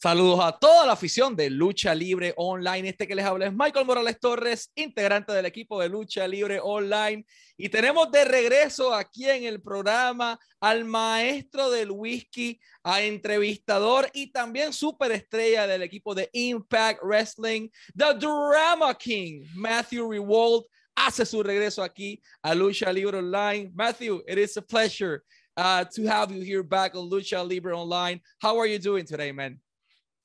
Saludos a toda la afición de Lucha Libre Online. Este que les habla es Michael Morales Torres, integrante del equipo de Lucha Libre Online. Y tenemos de regreso aquí en el programa al maestro del whisky, a entrevistador y también superestrella del equipo de Impact Wrestling, The Drama King, Matthew Rewald. Hace su regreso aquí a Lucha Libre Online. Matthew, it is a pleasure uh, to have you here back on Lucha Libre Online. How are you doing today, man?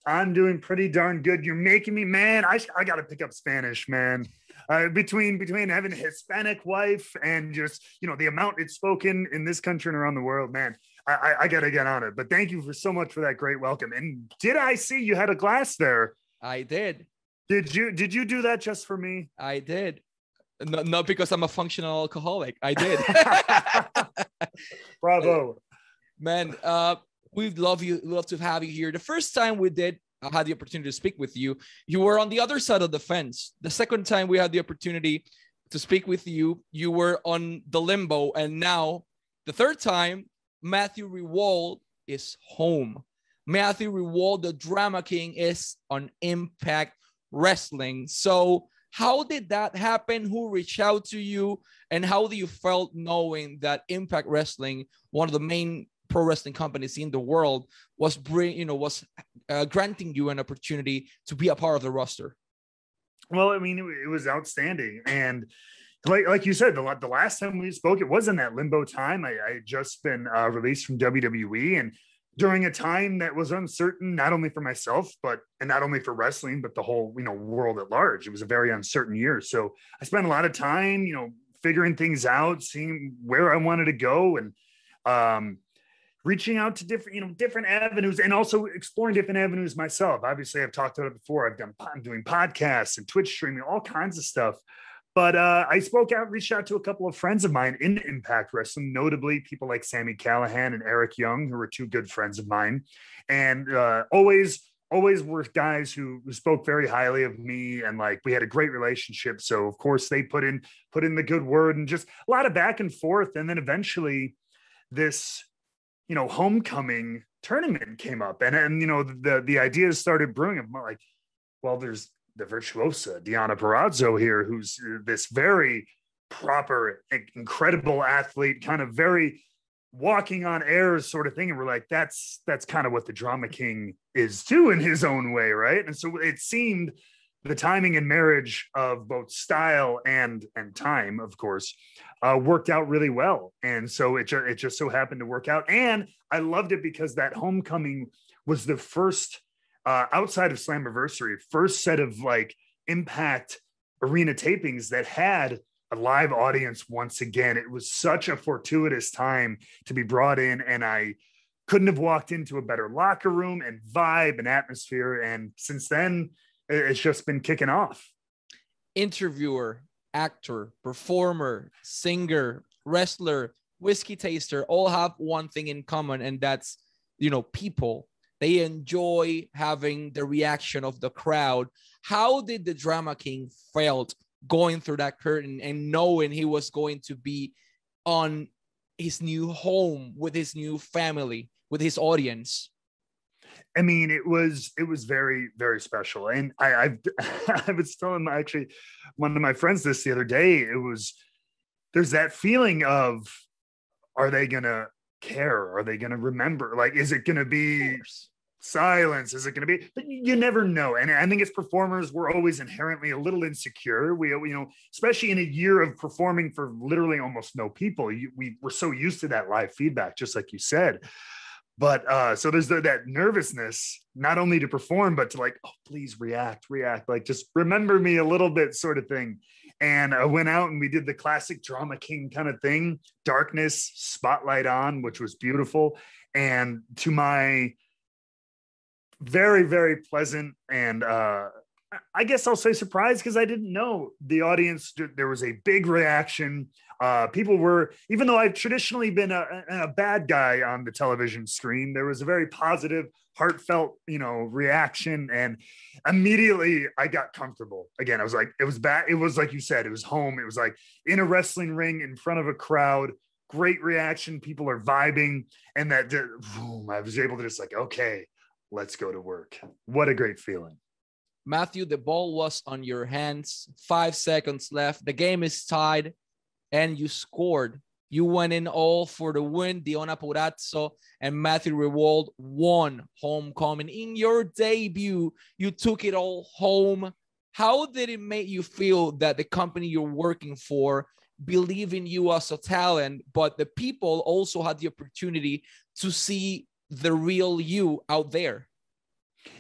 I'm doing pretty darn good. You're making me, man. I, I got to pick up Spanish, man. Uh, between between having a Hispanic wife and just you know the amount it's spoken in this country and around the world, man. I, I, I got to get on it. But thank you for so much for that great welcome. And did I see you had a glass there? I did. Did you did you do that just for me? I did. No, not because I'm a functional alcoholic. I did. Bravo, man. Uh, we'd love you love to have you here. The first time we did i had the opportunity to speak with you you were on the other side of the fence. The second time we had the opportunity to speak with you you were on the limbo. And now the third time matthew Rehwoldt is home. Matthew Rehwoldt the drama king is on impact wrestling. So how did that happen? Who reached out to you? And how do you felt knowing that impact wrestling one of the main pro wrestling companies in the world was bring you know was uh, granting you an opportunity to be a part of the roster well i mean it, was outstanding and like, like you said, the, the last time we spoke, it was in that limbo time. I, I had just been uh, released from WWE, and during a time that was uncertain, not only for myself, but and not only for wrestling, but the whole you know world at large. It was a very uncertain year, so I spent a lot of time, you know, figuring things out, seeing where I wanted to go, and um, reaching out to different, you know, different avenues and also exploring different avenues myself. Obviously, I've talked about it before. I've done I'm doing podcasts and Twitch streaming, all kinds of stuff. But uh, I spoke out, reached out to a couple of friends of mine in Impact Wrestling, notably people like Sami Callihan and Eric Young, who were two good friends of mine, and uh, always always were guys who, who spoke very highly of me and like we had a great relationship so of course they put in put in the good word and just a lot of back and forth and then eventually this you know, homecoming tournament came up, and and you know the the ideas started brewing. I'm like, well, there's the virtuosa Deonna Purrazzo here, who's uh, this very proper, incredible athlete, kind of very walking on air sort of thing. And we're like, that's that's kind of what the drama king is too in his own way, right? And so it seemed the timing and marriage of both style and and time, of course, uh, worked out really well. And so it, it just so happened to work out. And I loved it because that homecoming was the first uh, outside of Slammiversary, first set of like impact arena tapings that had a live audience once again. It was such a fortuitous time to be brought in, and I couldn't have walked into a better locker room and vibe and atmosphere. And since then, it's just been kicking off. Interviewer, actor, performer, singer, wrestler, whiskey taster all have one thing in common, and that's, you know, people. They enjoy having the reaction of the crowd. How did the Drama King felt going through that curtain and knowing he was going to be on his new home with his new family, with his audience? I mean, it was it was very very special, and I I've, I was telling my, actually one of my friends this the other day. It was there's that feeling of are they gonna care? Are they gonna remember? Like, is it gonna be silence? Is it gonna be? But you never know. And I think as performers, we're always inherently a little insecure. We you know, especially in a year of performing for literally almost no people, you, we we're so used to that live feedback, just like you said but uh so there's the, that nervousness not only to perform but to like oh please react react like just remember me a little bit sort of thing and i went out and we did the classic drama king kind of thing darkness spotlight on which was beautiful and to my very very pleasant and uh I guess I'll say surprised because I didn't know the audience. There was a big reaction. Uh, people were, even though I've traditionally been a, a, bad guy on the television screen, there was a very positive, heartfelt, you know, reaction, and immediately I got comfortable. Again, I was like, it was bad. It was like you said, it was home. It was like in a wrestling ring in front of a crowd. Great reaction. People are vibing, and that boom, I was able to just like, okay, let's go to work. What a great feeling. Matthew, the ball was on your hands. Five seconds left. The game is tied, and you scored. You went in all for the win. Deonna Apurrazzo and Matthew Rehwoldt won homecoming. In your debut, you took it all home. How did it make you feel that the company you're working for believe in you as a talent, but the people also had the opportunity to see the real you out there?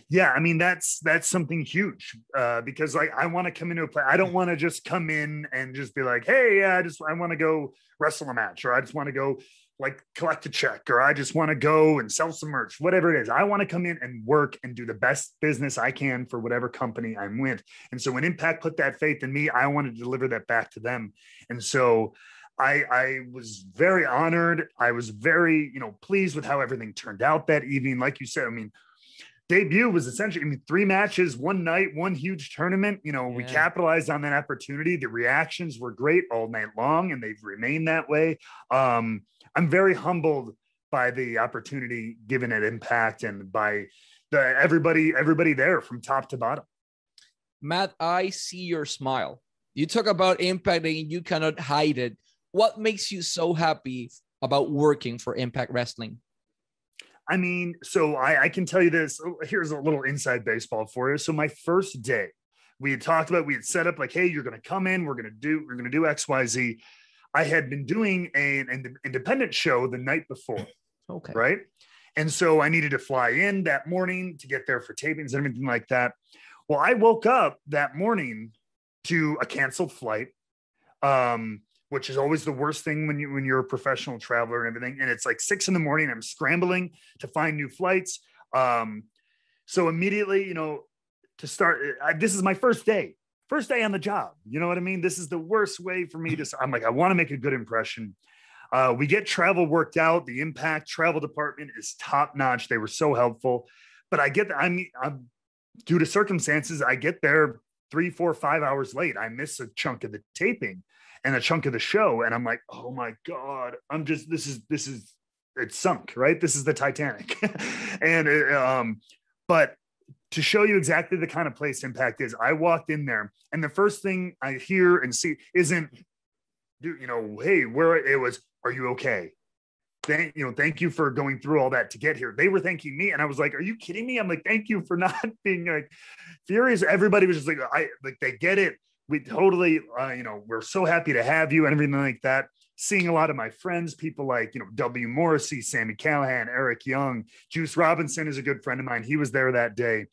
Yeah i mean that's that's something huge uh, because like i want to come into a play i don't want to just come in and just be like hey yeah i just i want to go wrestle a match or i just want to go like collect a check or i just want to go and sell some merch whatever it is i want to come in and work and do the best business i can for whatever company i'm with and so when impact put that faith in me i wanted to deliver that back to them and so I, I was very honored. I was very, you know, pleased with how everything turned out that evening. Like you said, I mean, debut was essentially, I mean, three matches, one night, one huge tournament. You know, yeah. we capitalized on that opportunity. The reactions were great all night long, and they've remained that way. Um, I'm very humbled by the opportunity given at Impact and by the everybody, everybody there from top to bottom. Matt, I see your smile. You talk about Impact and you cannot hide it. What makes you so happy about working for Impact Wrestling? I mean, so I, I can tell you this. Oh, here's a little inside baseball for you. So my first day, we had talked about, we had set up like, hey, you're going to come in, we're going to do, we're going to do X, Y, Z. I had been doing an, an independent show the night before. Okay. Right. And so I needed to fly in that morning to get there for tapings and everything like that. Well, I woke up that morning to a canceled flight. Um, which is always the worst thing when you when you're a professional traveler and everything. And it's like six in the morning. I'm scrambling to find new flights. Um, so immediately, you know, to start, I, this is my first day, first day on the job. You know what I mean? This is the worst way for me to. I'm like, I want to make a good impression. Uh, we get travel worked out. The impact travel department is top notch. They were so helpful. But I get, I'm, I'm due to circumstances, I get there three, four, five hours late. I miss a chunk of the taping and a chunk of the show and i'm like oh my god i'm just this is this is it's sunk right? This is the titanic. And it, um but to show you exactly the kind of place impact is i walked in there and the first thing i hear and see isn't you know hey where it was are you okay? Thank you know thank you for going through all that to get here. They were thanking me and i was like are you kidding me? I'm like thank you for not being like furious. Everybody was just like i like they get it we totally, uh, you know, we're so happy to have you and everything like that. Seeing a lot of my friends, people like, you know, W. Morrissey, Sami Callihan, Eric Young, Juice Robinson is a good friend of mine. He was there that day.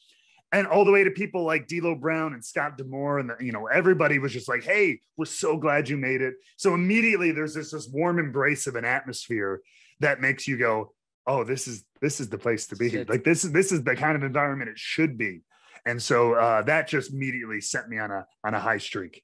And all the way to people like D'Lo Brown and Scott D'Amore, and the, you know everybody was just like, "Hey, we're so glad you made it." So immediately there's this this warm embrace of an atmosphere that makes you go, "Oh, this is this is the place to be." Like this is this is the kind of environment it should be. And so uh, that just immediately sent me on a on a high streak.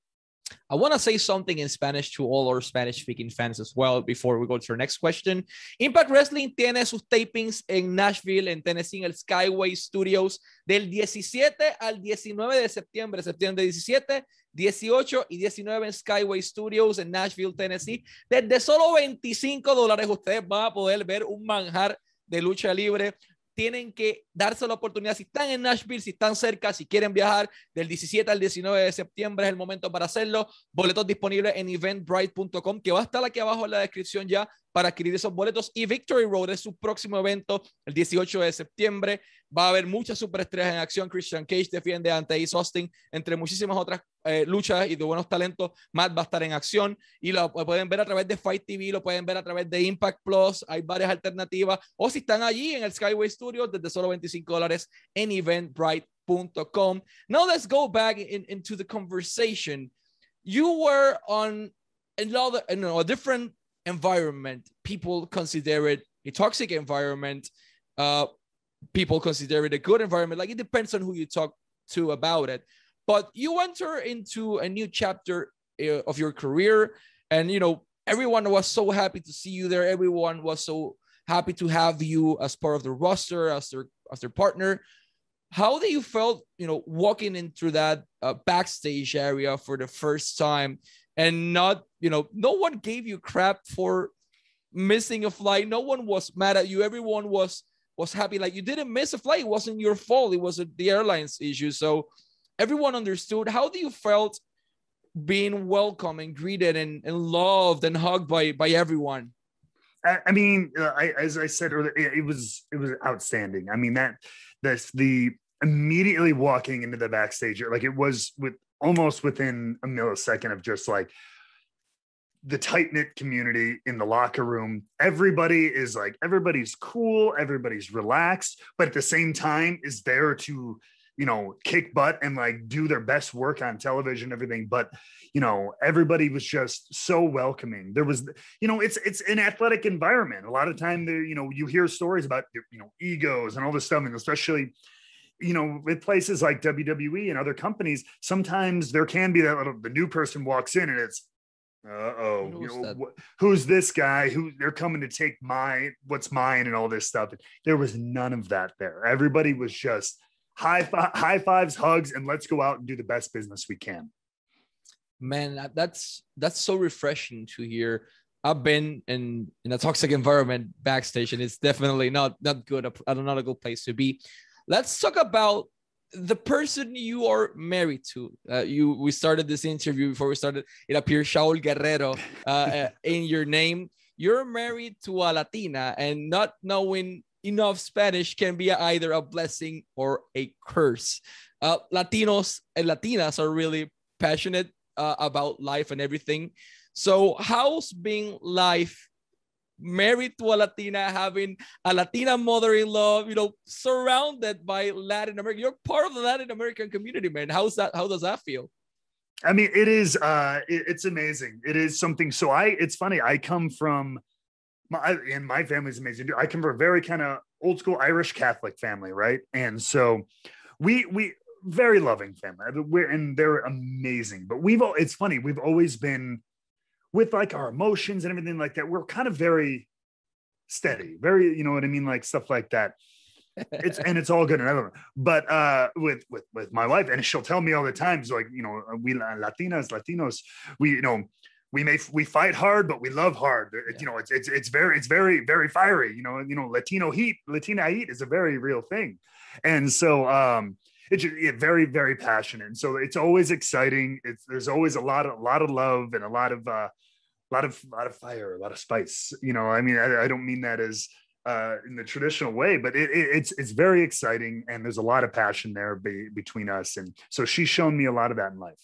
I want to say something in Spanish to all our Spanish speaking fans as well before we go to our next question. Impact Wrestling tiene sus tapings en Nashville, en Tennessee, en el Skyway Studios, del 17 al 19 de septiembre, septiembre 17, 18 y 19 en Skyway Studios en Nashville, Tennessee. Desde solo 25 dólares ustedes van a poder ver un manjar de lucha libre tienen que darse la oportunidad. Si están en Nashville, si están cerca, si quieren viajar del 17 al 19 de septiembre, es el momento para hacerlo. Boletos disponibles en eventbrite.com, que va a estar aquí abajo en la descripción ya para adquirir esos boletos. Y Victory Road es su próximo evento el 18 de septiembre. Va a haber muchas superestrellas en acción. Christian Cage defiende ante Ace Austin, entre muchísimas otras eh, luchas y de buenos talentos. Matt va a estar en acción y lo pueden ver a través de Fight TV, lo pueden ver a través de Impact Plus. Hay varias alternativas. O si están allí en el Skyway Studios, desde solo 25 dólares en eventbrite.com. Now let's go back in, into the conversation. You were on another, you know, a different environment. People consider it a toxic environment. Uh, people consider it a good environment. Like it depends on who you talk to about it. But you enter into a new chapter uh, of your career, and you know everyone was so happy to see you there. Everyone was so happy to have you as part of the roster, as their as their partner. How do you felt, you know, walking into that uh, backstage area for the first time and not, you know, no one gave you crap for missing a flight. No one was mad at you. Everyone was was happy. Like you didn't miss a flight. It wasn't your fault. It was a, the airline's issue. So everyone understood. How do you felt being welcome and greeted and, and loved and hugged by by everyone? I, mean, uh, I, as I said earlier, it, it was it was outstanding. I mean that that's the immediately walking into the backstage like it was with almost within a millisecond of just like the tight knit community in the locker room. Everybody is like, everybody's cool, everybody's relaxed, but at the same time is there to, you know, kick butt and like do their best work on television, everything. But, you know, everybody was just so welcoming. There was, you know, it's it's an athletic environment. A lot of time there, you know, you hear stories about you know egos and all this stuff, and especially you know, with places like WWE and other companies, sometimes there can be that little the new person walks in and it's uh-oh you know, wh- who's this guy? Who they're coming to take my what's mine and all this stuff. There was none of that there. Everybody was just high fi- high fives hugs and let's go out and do the best business we can. Man that's that's so refreshing to hear. I've been in in a toxic environment backstage and it's definitely not not good not a good place to be let's talk about the person you are married to. Uh, you we started this interview before we started. It appears Shaul Guerrero uh, uh, in your name. You're married to a Latina and not knowing enough Spanish can be either a blessing or a curse. Uh, Latinos and Latinas are really passionate uh, about life and everything. So how's being life married to a Latina, having a Latina mother-in-law, you know, surrounded by Latin America. You're part of the Latin American community, man. How's that? How does that feel? I mean, it is. Uh, it, it's amazing. It is something. So I, it's funny. I come from, my, and my family's amazing. I come from a very kind of old school Irish Catholic family, right? And so, we we very loving family. We're and they're amazing. But we've all. it's funny. We've always been with like our emotions and everything like that, we're kind of very steady, very, you know what I mean? Like stuff like that. it's and it's all good and everything. But uh with with with my wife, and she'll tell me all the times, like, you know, we Latinas, Latinos, we, you know, we may we fight hard, but we love hard. Yeah. You know, it's it's it's very it's very very fiery. You know, you know, Latino heat, Latina heat is a very real thing, and so um, it's it, very very passionate. And so it's always exciting. It's there's always a lot of a lot of love and a lot of uh, a lot of a lot of fire, a lot of spice. You know, I mean, I, I don't mean that as uh, in the traditional way, but it, it, it's it's very exciting, and there's a lot of passion there be, between us, and so she's shown me a lot of that in life.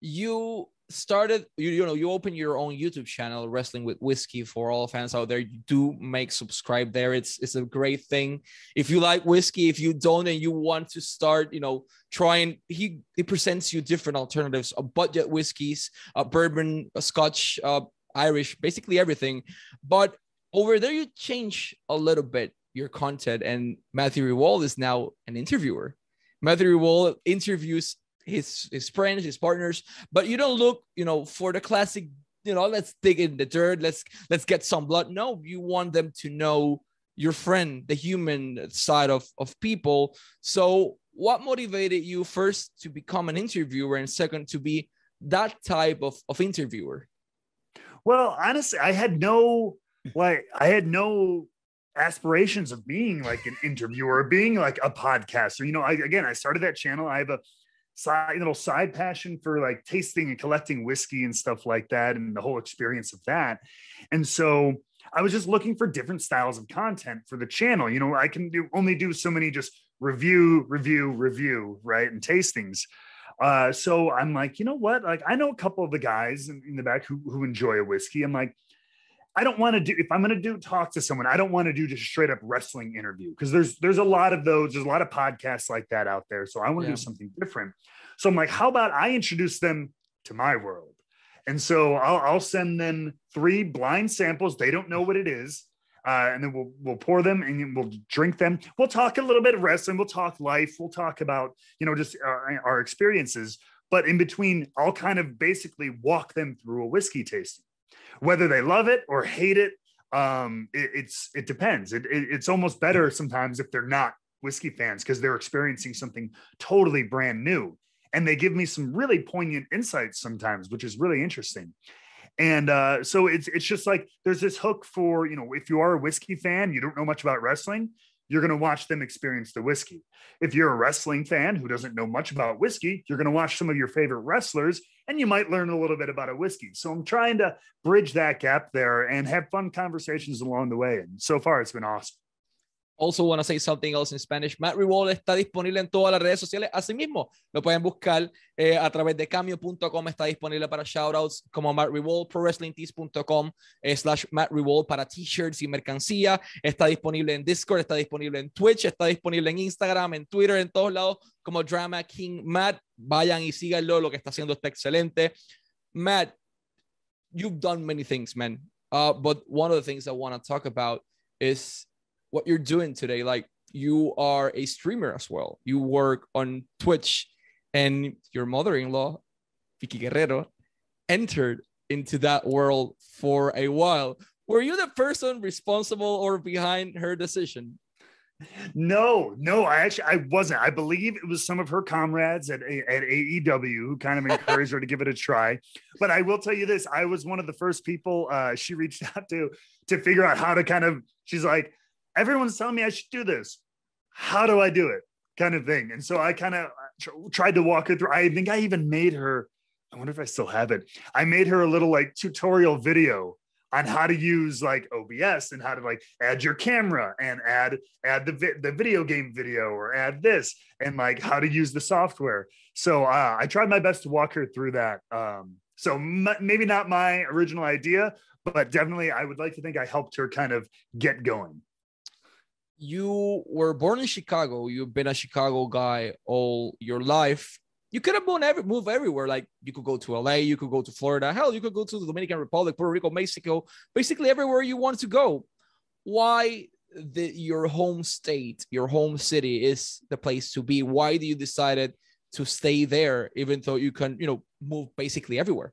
You started you, you know you open your own youtube channel wrestling with whiskey for all fans out there you do make subscribe there. It's it's a great thing. If you like whiskey if you don't and you want to start you know trying he he presents you different alternatives of budget whiskeys uh, bourbon uh, scotch uh, irish basically everything. But over there you change a little bit your content and matthew Rehwoldt is now an interviewer. Matthew Rehwoldt interviews his his friends, his partners, but you don't look, you know, for the classic, you know, let's dig in the dirt, let's let's get some blood. No, you want them to know your friend, the human side of of people. So, what motivated you first to become an interviewer, and second to be that type of of interviewer? Well, honestly, I had no like I had no aspirations of being like an interviewer, being like a podcaster. You know, I again, I started that channel. I have a side little side passion for like tasting and collecting whiskey and stuff like that and the whole experience of that. And so i was just looking for different styles of content for the channel. You know i can do only do so many just review review review right and tastings. Uh, so i'm like you know what? Like i know a couple of the guys in, in the back who, who enjoy a whiskey. I'm like I don't want to do if I'm going to do talk to someone, I don't want to do just straight up wrestling interview because there's there's a lot of those, there's a lot of podcasts like that out there. So I want to yeah. do something different. So I'm like, how about I introduce them to my world? And so I'll, I'll send them three blind samples. They don't know what it is. Uh, and then we'll we'll pour them and we'll drink them. We'll talk a little bit of wrestling. We'll talk life. We'll talk about you know just our, our experiences. But in between, I'll kind of basically walk them through a whiskey tasting whether they love it or hate it um it, it's it depends. It, it, it's almost better sometimes if they're not whiskey fans because they're experiencing something totally brand new. And they give me some really poignant insights sometimes which is really interesting. And uh, so it's it's just like there's this hook for you know if you are a whiskey fan, you don't know much about wrestling, you're going to watch them experience the whiskey. If you're a wrestling fan who doesn't know much about whiskey, you're going to watch some of your favorite wrestlers and you might learn a little bit about a whiskey. So I'm trying to bridge that gap there and have fun conversations along the way. And so far, it's been awesome. Also want to say something else in Spanish. Matt Revolt está disponible en todas las redes sociales. Asimismo, lo pueden buscar eh, a través de cambio.com. Está disponible para shoutouts como Matt Revolt, prowrestlingtees.com eh, slash Matt Revolt para t-shirts y mercancía. Está disponible en Discord, está disponible en Twitch, está disponible en Instagram, en Twitter, en todos lados como Drama King Matt. Vayan y síganlo. Lo que está haciendo está excelente. Matt, you've done many things, man. Uh, but one of the things I want to talk about is what you're doing today. Like you are a streamer as well. You work on Twitch, and your mother-in-law, Vickie Guerrero, entered into that world for a while. Were you the person responsible or behind her decision? No, no, I actually I wasn't. I believe it was some of her comrades at at AEW who kind of encouraged her to give it a try. But I will tell you this: I was one of the first people uh, she reached out to to figure out how to kind of. She's like, everyone's telling me I should do this. How do I do it? Kind of thing. And so I kind of tried to walk her through. I think I even made her, I wonder if I still have it. I made her a little like tutorial video on how to use like OBS and how to like add your camera and add add the vi- the video game video or add this and like how to use the software. So uh, I tried my best to walk her through that. Um, so m- maybe not my original idea, but definitely I would like to think I helped her kind of get going you were born in Chicago. You've been a Chicago guy all your life. You could have moved, every, moved everywhere. Like you could go to LA, you could go to Florida. Hell, you could go to the Dominican Republic, Puerto Rico, Mexico, basically everywhere you want to go. Why the, your home state, your home city is the place to be? Why do you decided to stay there, even though you can, you know, move basically everywhere?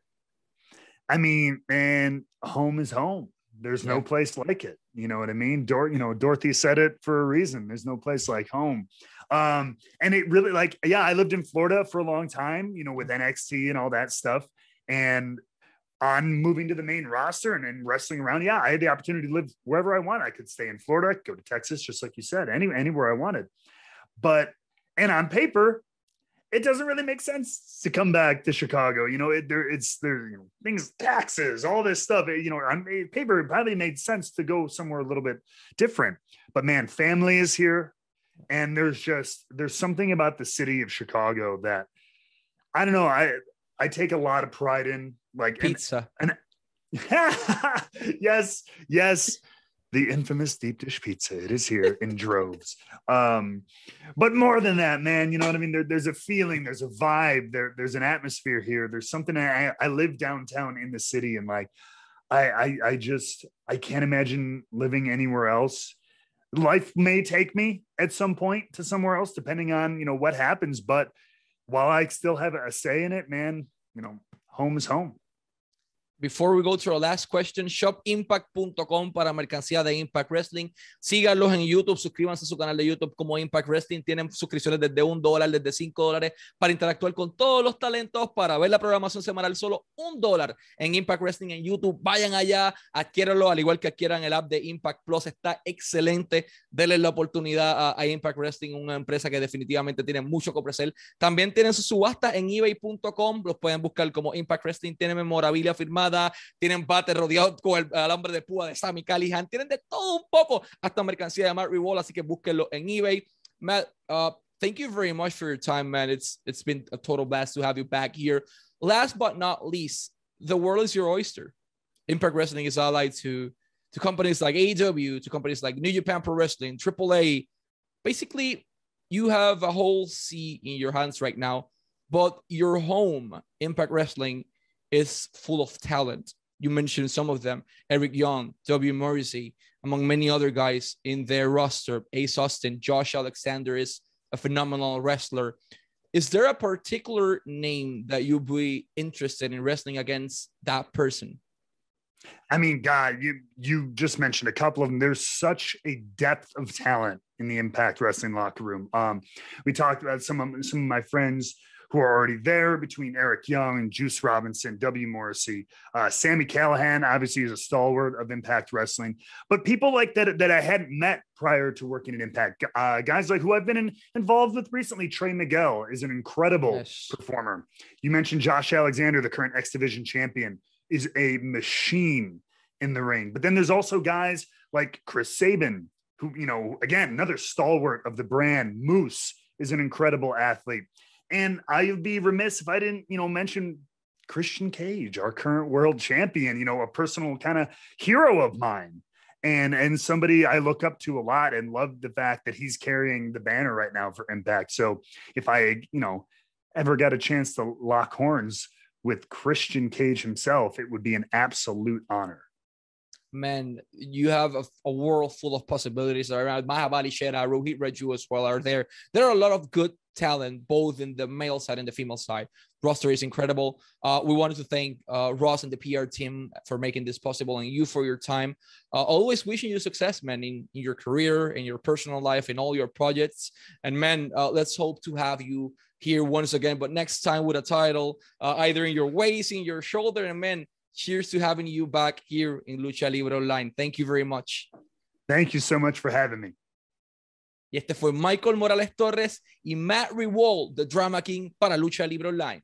I mean, man, home is home. There's yeah. no place like it. You know what I mean? Dor- you know, Dorothy said it for a reason. There's no place like home. Um, and it really like, yeah, I lived in Florida for a long time, you know, with NXT and all that stuff. And on moving to the main roster and, and wrestling around, yeah, I had the opportunity to live wherever I want. I could stay in Florida, go to Texas, just like you said, any, anywhere I wanted. But and on paper, it doesn't really make sense to come back to Chicago. You know, it, there it's there you know, things, taxes, all this stuff. you know, on paper, it probably made sense to go somewhere a little bit different. But man, family is here, and there's just there's something about the city of Chicago that I don't know. I I take a lot of pride in, like pizza. And, and yes, yes the infamous deep dish pizza. It is here in droves. Um, but more than that, man, you know what I mean? There, there's a feeling, there's a vibe, there, there's an atmosphere here. There's something I, I live downtown in the city and like I, I I just I can't imagine living anywhere else. Life may take me at some point to somewhere else, depending on you know what happens. But while I still have a say in it, man, you know, home is home. Before we go to our last question, shopimpact.com para mercancía de Impact Wrestling. Síganlos en YouTube, suscríbanse a su canal de YouTube como Impact Wrestling. Tienen suscripciones desde un dólar, desde cinco dólares para interactuar con todos los talentos, para ver la programación semanal, solo un dólar en Impact Wrestling en YouTube. Vayan allá, adquiéranlo, al igual que adquieran el app de Impact Plus. Está excelente. Denle la oportunidad a, Impact Wrestling, una empresa que definitivamente tiene mucho que ofrecer. También tienen su subasta en ebay.com. Los pueden buscar como Impact Wrestling. Tienen memorabilia firmada tienen bate rodeado con el de púa de Sami Callihan, tienen de todo un poco, hasta mercancía de Matt así que búsquenlo en eBay. Matt, uh, thank you very much for your time, man. It's it's been a total blast to have you back here. Last but not least, the world is your oyster. Impact Wrestling is allied to to companies like AEW, to companies like New Japan Pro Wrestling, AAA. Basically, you have a whole sea in your hands right now, but your home, Impact Wrestling, is full of talent. You mentioned some of them Eric Young, W. Morrissey, among many other guys in their roster. Ace Austin, Josh Alexander is a phenomenal wrestler. Is there a particular name that you'd be interested in wrestling against that person? I mean, God, you you just mentioned a couple of them. There's such a depth of talent in the Impact Wrestling locker room. Um, we talked about some of some of my friends who are already there between Eric Young, and Juice Robinson, W. Morrissey, uh, Sami Callihan, obviously is a stalwart of Impact Wrestling, but people like that that I hadn't met prior to working at Impact. Uh, guys like who I've been in, involved with recently, Trey Miguel is an incredible yes. performer. You mentioned Josh Alexander, the current X Division champion, is a machine in the ring. But then there's also guys like Chris Sabin, who, you know, again, another stalwart of the brand, Moose is an incredible athlete. And I'd be remiss if I didn't, you know, mention Christian Cage, our current world champion, you know, a personal kind of hero of mine. And and somebody I look up to a lot and love the fact that he's carrying the banner right now for Impact. So if I, you know, ever got a chance to lock horns with Christian Cage himself, it would be an absolute honor man, you have a, a, world full of possibilities around. Mahabali Shera, Rohit Raju as well are there. There are a lot of good talent, both in the male side and the female side. Roster is incredible. Uh, we wanted to thank uh, Ross and the PR team for making this possible and you for your time. Uh, always wishing you success, man, in, in, your career, in your personal life, in all your projects. And man, uh, let's hope to have you here once again, but next time with a title, uh, either in your waist, in your shoulder. And man, cheers to having you back here in Lucha Libre Online. Thank you very much. Thank you so much for having me. Y este fue Michael Morales Torres y Matt Rewald, The Drama King, para Lucha Libre Online.